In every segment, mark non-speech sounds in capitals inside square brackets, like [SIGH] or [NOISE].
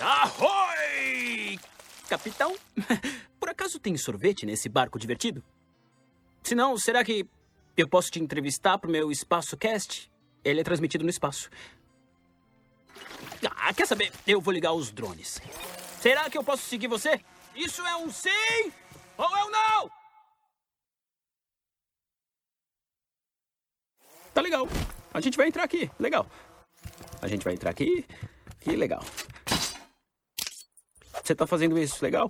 Ahoy! Capitão, [LAUGHS] por acaso tem sorvete nesse barco divertido? Se não, será que eu posso te entrevistar pro meu Espaço Cast? Ele é transmitido no espaço. Ah, quer saber? Eu vou ligar os drones. Será que eu posso seguir você? Isso é um sim ou é um não? Tá legal. A gente vai entrar aqui. Legal. A gente vai entrar aqui. Que legal. Você tá fazendo isso, legal?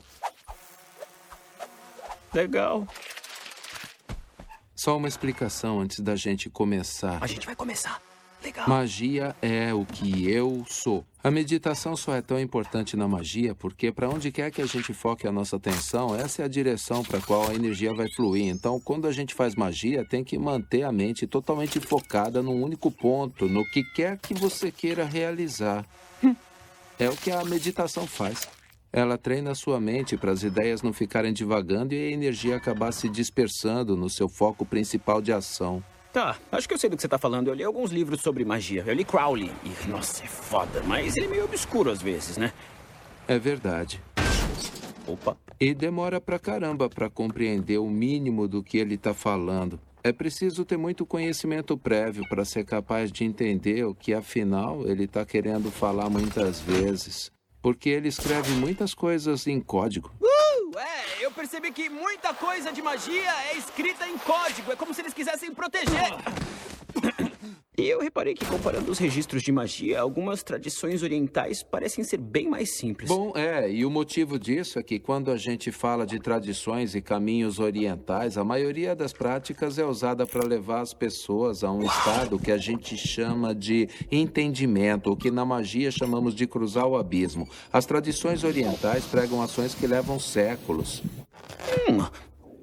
Legal. Só uma explicação antes da gente começar. A gente vai começar. Legal. Magia é o que eu sou. A meditação só é tão importante na magia porque, para onde quer que a gente foque a nossa atenção, essa é a direção para a qual a energia vai fluir. Então, quando a gente faz magia, tem que manter a mente totalmente focada num único ponto, no que quer que você queira realizar. É o que a meditação faz. Ela treina sua mente para as ideias não ficarem divagando e a energia acabar se dispersando no seu foco principal de ação. Tá, acho que eu sei do que você tá falando. Eu li alguns livros sobre magia. Eu li Crowley. E, nossa, é foda. Mas ele é meio obscuro às vezes, né? É verdade. Opa. E demora pra caramba pra compreender o mínimo do que ele tá falando. É preciso ter muito conhecimento prévio para ser capaz de entender o que, afinal, ele tá querendo falar muitas vezes. Porque ele escreve muitas coisas em código. Uh, é, eu percebi que muita coisa de magia é escrita em código. É como se eles quisessem proteger. E eu reparei que, comparando os registros de magia, algumas tradições orientais parecem ser bem mais simples. Bom, é, e o motivo disso é que quando a gente fala de tradições e caminhos orientais, a maioria das práticas é usada para levar as pessoas a um estado que a gente chama de entendimento, o que na magia chamamos de cruzar o abismo. As tradições orientais pregam ações que levam séculos. Hum,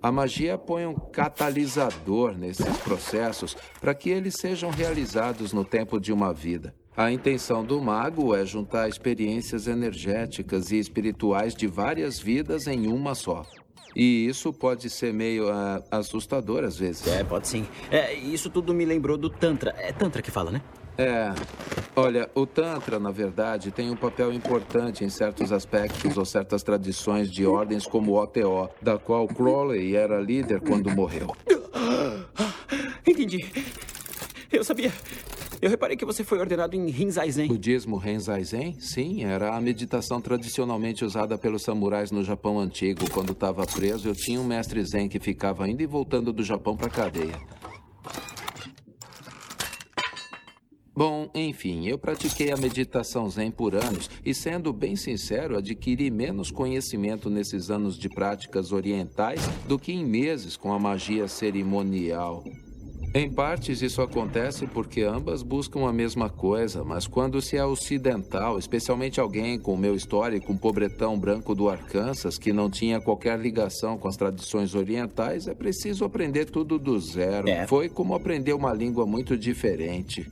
A magia põe um catalisador nesses processos para que eles sejam realizados no tempo de uma vida. A intenção do mago é juntar experiências energéticas e espirituais de várias vidas em uma só. E isso pode ser meio ah, assustador às vezes. é, pode sim. É, isso tudo me lembrou do Tantra. É Tantra que fala, né? É. Olha, o Tantra, na verdade, tem um papel importante em certos aspectos ou certas tradições de ordens como o OTO, da qual Crowley era líder quando morreu. Entendi. Eu sabia. Eu reparei que você foi ordenado em Rinzai Zen. Budismo Renzai Zen? Sim, era a meditação tradicionalmente usada pelos samurais no Japão antigo. Quando estava preso, eu tinha um mestre Zen que ficava indo e voltando do Japão para a cadeia. Bom, enfim, eu pratiquei a meditação Zen por anos e, sendo bem sincero, adquiri menos conhecimento nesses anos de práticas orientais do que em meses com a magia cerimonial. Em partes, isso acontece porque ambas buscam a mesma coisa, mas quando se é ocidental, especialmente alguém com o meu histórico, um pobretão branco do Arkansas, que não tinha qualquer ligação com as tradições orientais, é preciso aprender tudo do zero. É. Foi como aprender uma língua muito diferente.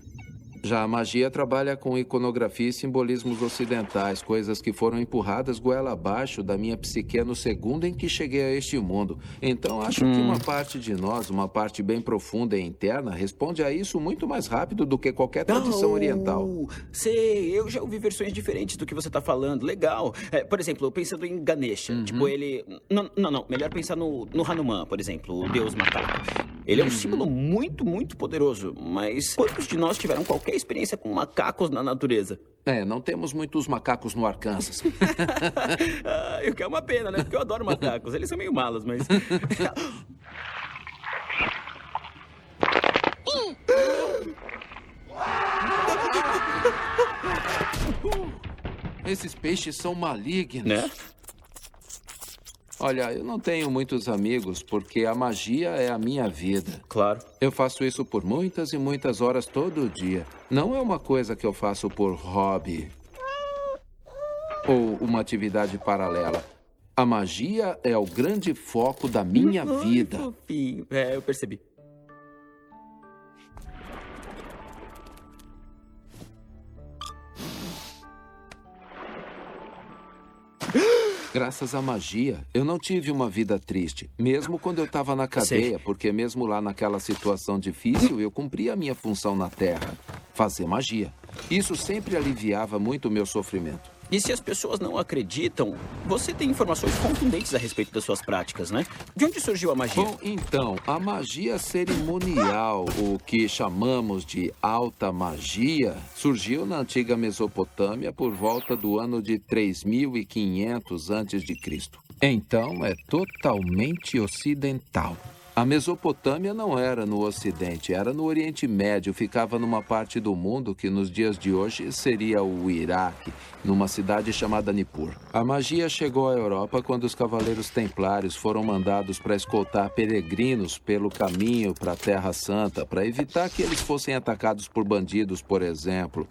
Já a magia trabalha com iconografia e simbolismos ocidentais, coisas que foram empurradas goela abaixo da minha psique no segundo em que cheguei a este mundo. Então acho que uma parte de nós, uma parte bem profunda e interna, responde a isso muito mais rápido do que qualquer tradição oriental. Oh, Sei, eu já ouvi versões diferentes do que você tá falando. Legal. É, por exemplo, pensando em Ganesha. Uhum. Tipo, ele. Não, não, não. Melhor pensar no, no Hanuman, por exemplo, o deus macaco. Ele Uhum. é um símbolo muito, muito poderoso. Mas quantos de nós tiveram qualquer experiência com macacos na natureza? É, não temos muitos macacos no Arkansas. ah, [LAUGHS] o que é uma pena, né? Porque eu adoro macacos. Eles são meio malas, mas. [LAUGHS] Esses peixes são malignos. né? Olha, eu não tenho muitos amigos porque a magia é a minha vida. Claro. Eu faço isso por muitas e muitas horas todo dia. Não é uma coisa que eu faço por hobby ou uma atividade paralela. A magia é o grande foco da minha vida. fofinho. É, eu percebi. Graças à magia, eu não tive uma vida triste, mesmo quando eu estava na cadeia, porque mesmo lá naquela situação difícil, eu cumpria a minha função na Terra, fazer magia. Isso sempre aliviava muito o meu sofrimento. E se as pessoas não acreditam, você tem informações contundentes a respeito das suas práticas, né? De onde surgiu a magia? Bom, então, a magia cerimonial, o que chamamos de alta magia, surgiu na antiga Mesopotâmia por volta do ano de 3500 a.C. Então, é totalmente ocidental. A Mesopotâmia não era no Ocidente, era no Oriente Médio, ficava numa parte do mundo que nos dias de hoje seria o Iraque, numa cidade chamada Nippur. A magia chegou à Europa quando os cavaleiros templários foram mandados para escoltar peregrinos pelo caminho para a Terra Santa, para evitar que eles fossem atacados por bandidos, por exemplo.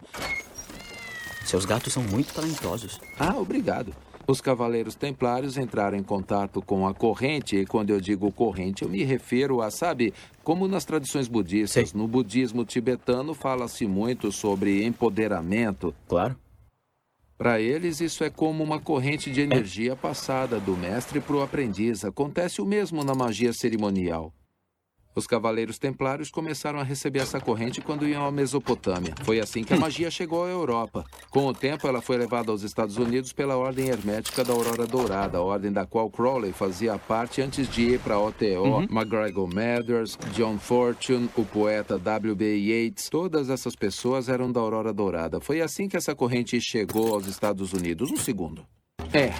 Seus gatos são muito talentosos. Ah, obrigado. Os cavaleiros templários entraram em contato com a corrente, e quando eu digo corrente, eu me refiro a, sabe, como nas tradições budistas, Sim. no budismo tibetano fala-se muito sobre empoderamento. Claro. Para eles, isso é como uma corrente de energia passada do mestre para o aprendiz. Acontece o mesmo na magia cerimonial. Os cavaleiros templários começaram a receber essa corrente quando iam à Mesopotâmia. Foi assim que a magia chegou à Europa. Com o tempo, ela foi levada aos Estados Unidos pela Ordem Hermética da Aurora Dourada, a ordem da qual Crowley fazia parte antes de ir para a OTO, McGregor Mathers, John Fortune, o poeta W.B. Yeats. Todas essas pessoas eram da Aurora Dourada. Foi assim que essa corrente chegou aos Estados Unidos. Um segundo. É,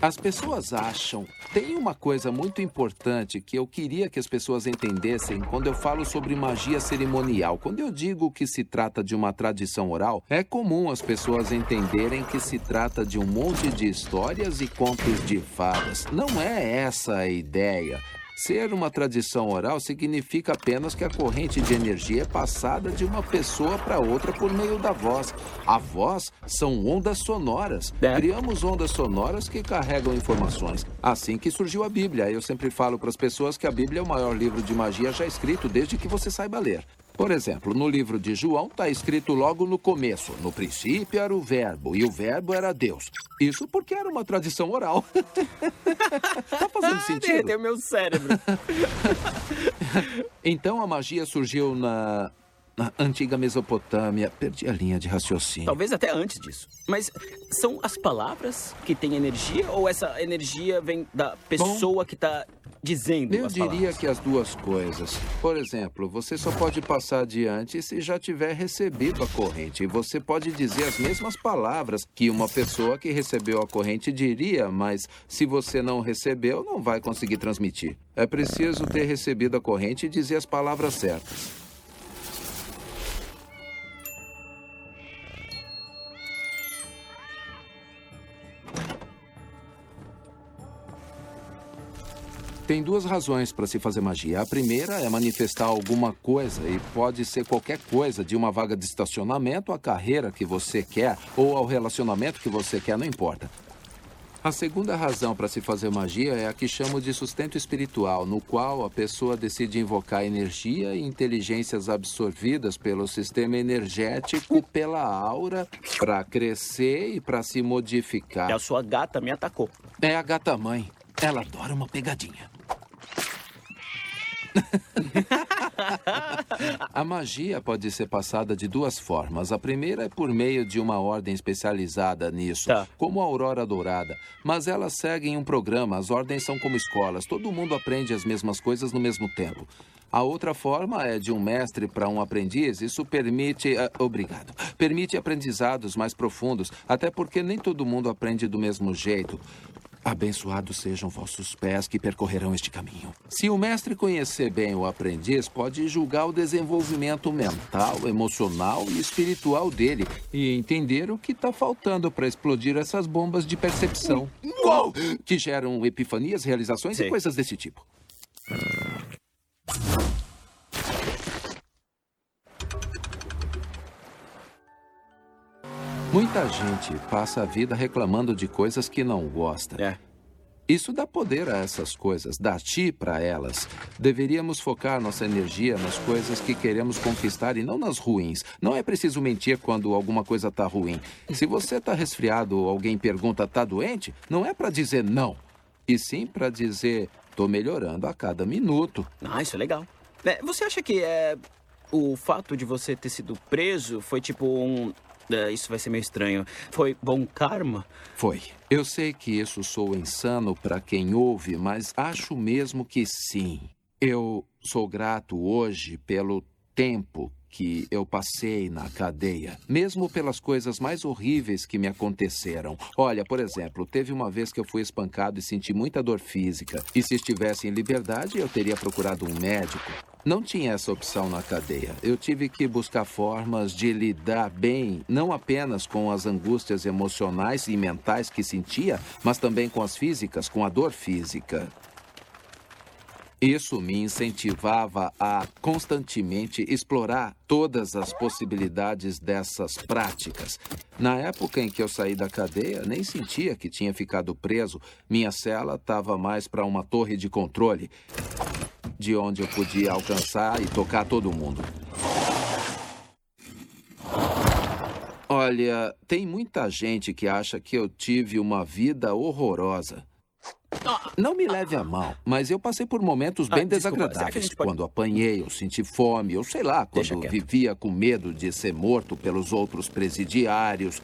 as pessoas acham. Tem uma coisa muito importante que eu queria que as pessoas entendessem quando eu falo sobre magia cerimonial. Quando eu digo que se trata de uma tradição oral, é comum as pessoas entenderem que se trata de um monte de histórias e contos de fadas. Não é essa a ideia. Ser uma tradição oral significa apenas que a corrente de energia é passada de uma pessoa para outra por meio da voz. A voz são ondas sonoras. É. Criamos ondas sonoras que carregam informações. Assim que surgiu a Bíblia. Eu sempre falo para as pessoas que a Bíblia é o maior livro de magia já escrito desde que você saiba ler. Por exemplo, no livro de João está escrito logo no começo: no princípio era o Verbo, e o Verbo era Deus. Isso porque era uma tradição oral. [LAUGHS] tá fazendo sentido? Derreteu meu cérebro. [LAUGHS] Então a magia surgiu na, na antiga Mesopotâmia. Perdi a linha de raciocínio. Talvez até antes disso. Mas são as palavras que têm energia ou essa energia vem da pessoa que está dizendo Eu diria palavras? que as duas coisas. Por exemplo, você só pode passar adiante se já tiver recebido a corrente. E você pode dizer as mesmas palavras que uma pessoa que recebeu a corrente diria, mas se você não recebeu, não vai conseguir transmitir. É preciso ter recebido a corrente e dizer as palavras certas. Tem duas razões para se fazer magia. A primeira é manifestar alguma coisa, e pode ser qualquer coisa, de uma vaga de estacionamento à carreira que você quer ou ao relacionamento que você quer, não importa. A segunda razão para se fazer magia é a que chamo de sustento espiritual, no qual a pessoa decide invocar energia e inteligências absorvidas pelo sistema energético, pela aura, para crescer e para se modificar. E a sua gata me atacou. É a gata mãe. Ela adora uma pegadinha. [LAUGHS] a magia pode ser passada de duas formas. A primeira é por meio de uma ordem especializada nisso, Tá. como a Aurora Dourada. Mas elas seguem um programa, as ordens são como escolas, todo mundo aprende as mesmas coisas no mesmo tempo. A outra forma é de um mestre para um aprendiz. Isso permite. ah, obrigado. Permite aprendizados mais profundos, até porque nem todo mundo aprende do mesmo jeito. Abençoados sejam vossos pés que percorrerão este caminho. Se o mestre conhecer bem o aprendiz, pode julgar o desenvolvimento mental, emocional e espiritual dele e entender o que está faltando para explodir essas bombas de percepção. Uou! Que geram epifanias, realizações Sei. e coisas desse tipo. Muita gente passa a vida reclamando de coisas que não gosta. É. Isso dá poder a essas coisas, dá ti para elas. Deveríamos focar nossa energia nas coisas que queremos conquistar e não nas ruins. Não é preciso mentir quando alguma coisa está ruim. Se você está resfriado ou alguém pergunta tá doente, não é para dizer não, e sim para dizer tô melhorando a cada minuto. Ah, isso é legal. É, você acha que é, o fato de você ter sido preso foi tipo um É, isso vai ser meio estranho. Foi bom karma? Foi. Eu sei que isso soa insano para quem ouve, mas acho mesmo que sim. Eu sou grato hoje pelo tempo que eu passei na cadeia, mesmo pelas coisas mais horríveis que me aconteceram. Olha, por exemplo, teve uma vez que eu fui espancado e senti muita dor física. E se estivesse em liberdade, eu teria procurado um médico. Não tinha essa opção na cadeia. Eu tive que buscar formas de lidar bem, não apenas com as angústias emocionais e mentais que sentia, mas também com as físicas, com a dor física. Isso me incentivava a constantemente explorar todas as possibilidades dessas práticas. Na época em que eu saí da cadeia, nem sentia que tinha ficado preso. Minha cela estava mais para uma torre de controle, de onde eu podia alcançar e tocar todo mundo. Olha, tem muita gente que acha que eu tive uma vida horrorosa. Não me leve a mal, mas eu passei por momentos bem ah, desagradáveis. Pode... Quando apanhei, eu senti fome, ou sei lá, quando vivia com medo de ser morto pelos outros presidiários.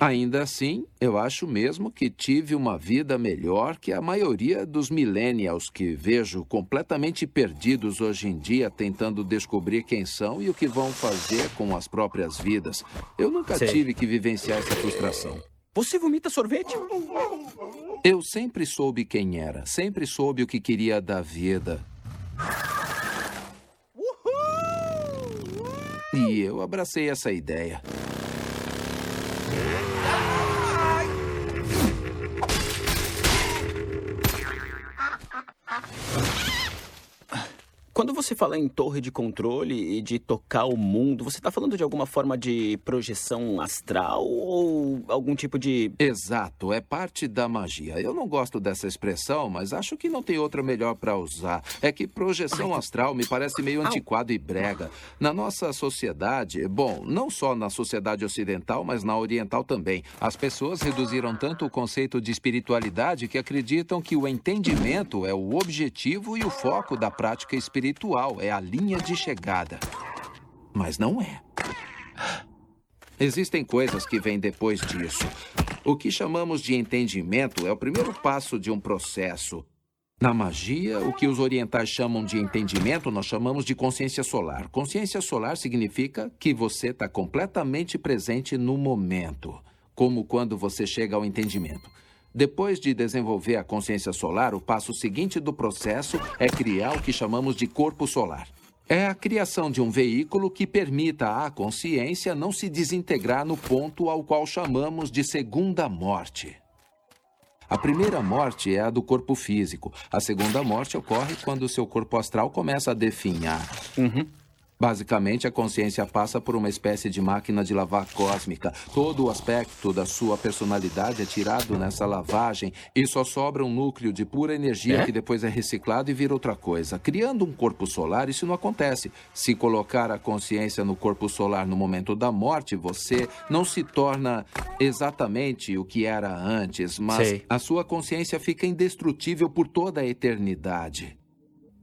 Ainda assim, eu acho mesmo que tive uma vida melhor que a maioria dos millennials que vejo completamente perdidos hoje em dia tentando descobrir quem são e o que vão fazer com as próprias vidas. Eu nunca Sei. tive que vivenciar essa frustração. Você vomita sorvete? Eu sempre soube quem era, sempre soube o que queria da vida. E eu abracei essa ideia. Você fala em torre de controle e de tocar o mundo, você está falando de alguma forma de projeção astral ou algum tipo de. Exato, é parte da magia. Eu não gosto dessa expressão, mas acho que não tem outra melhor para usar. É que projeção astral me parece meio antiquado e brega. Na nossa sociedade, bom, não só na sociedade ocidental, mas na oriental também, as pessoas reduziram tanto o conceito de espiritualidade que acreditam que o entendimento é o objetivo e o foco da prática espiritual é a linha de chegada. Mas não é. Existem coisas que vêm depois disso. O que chamamos de entendimento é o primeiro passo de um processo. Na magia, o que os orientais chamam de entendimento, nós chamamos de consciência solar. Consciência solar significa que você está completamente presente no momento, como quando você chega ao entendimento. Depois de desenvolver a consciência solar, o passo seguinte do processo é criar o que chamamos de corpo solar. É a criação de um veículo que permita à consciência não se desintegrar no ponto ao qual chamamos de segunda morte. A primeira morte é a do corpo físico. A segunda morte ocorre quando o seu corpo astral começa a definhar. Uhum. Basicamente, a consciência passa por uma espécie de máquina de lavar cósmica. Todo o aspecto da sua personalidade é tirado nessa lavagem e só sobra um núcleo de pura energia é? que depois é reciclado e vira outra coisa. Criando um corpo solar, isso não acontece. Se colocar a consciência no corpo solar no momento da morte, você não se torna exatamente o que era antes, mas Sei. a sua consciência fica indestrutível por toda a eternidade.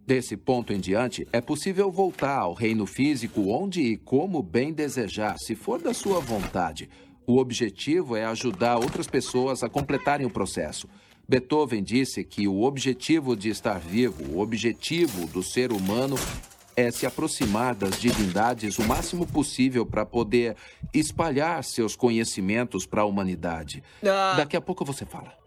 Desse ponto em diante, é possível voltar ao reino físico onde e como bem desejar, se for da sua vontade. O objetivo é ajudar outras pessoas a completarem o processo. Beethoven disse que o objetivo de estar vivo, o objetivo do ser humano, é se aproximar das divindades o máximo possível para poder espalhar seus conhecimentos para a humanidade. Ah. Daqui a pouco você fala.